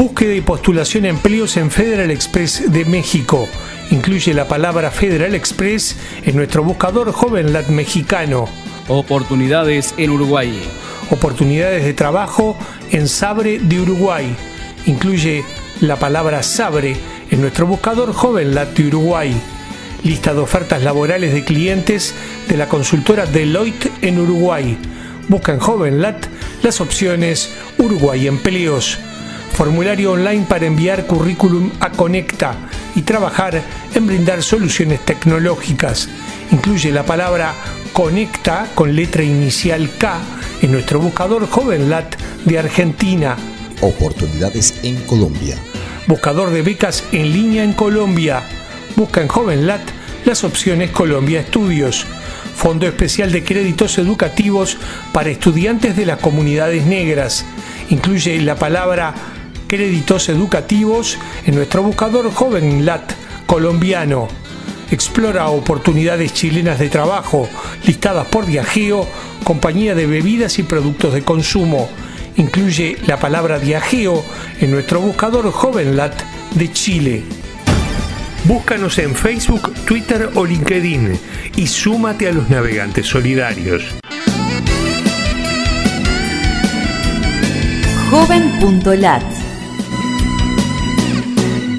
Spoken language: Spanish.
Búsqueda y postulación a empleos en Federal Express de México. Incluye la palabra Federal Express en nuestro buscador JovenLat mexicano. Oportunidades en Uruguay. Oportunidades de trabajo en Sabre de Uruguay. Incluye la palabra Sabre en nuestro buscador JovenLat de Uruguay. Lista de ofertas laborales de clientes de la consultora Deloitte en Uruguay. Busca en JovenLat las opciones Uruguay Empleos formulario online para enviar currículum a Conecta y trabajar en brindar soluciones tecnológicas. Incluye la palabra Conecta con letra inicial K en nuestro buscador JovenLat de Argentina. Oportunidades en Colombia. Buscador de becas en línea en Colombia. Busca en JovenLat las opciones Colombia Estudios. Fondo Especial de Créditos Educativos para estudiantes de las comunidades negras. Incluye la palabra créditos educativos en nuestro buscador JovenLat colombiano. Explora oportunidades chilenas de trabajo listadas por Viajeo, compañía de bebidas y productos de consumo. Incluye la palabra Viajeo en nuestro buscador JovenLat de Chile. Búscanos en Facebook, Twitter o LinkedIn y súmate a los navegantes solidarios. Joven.lat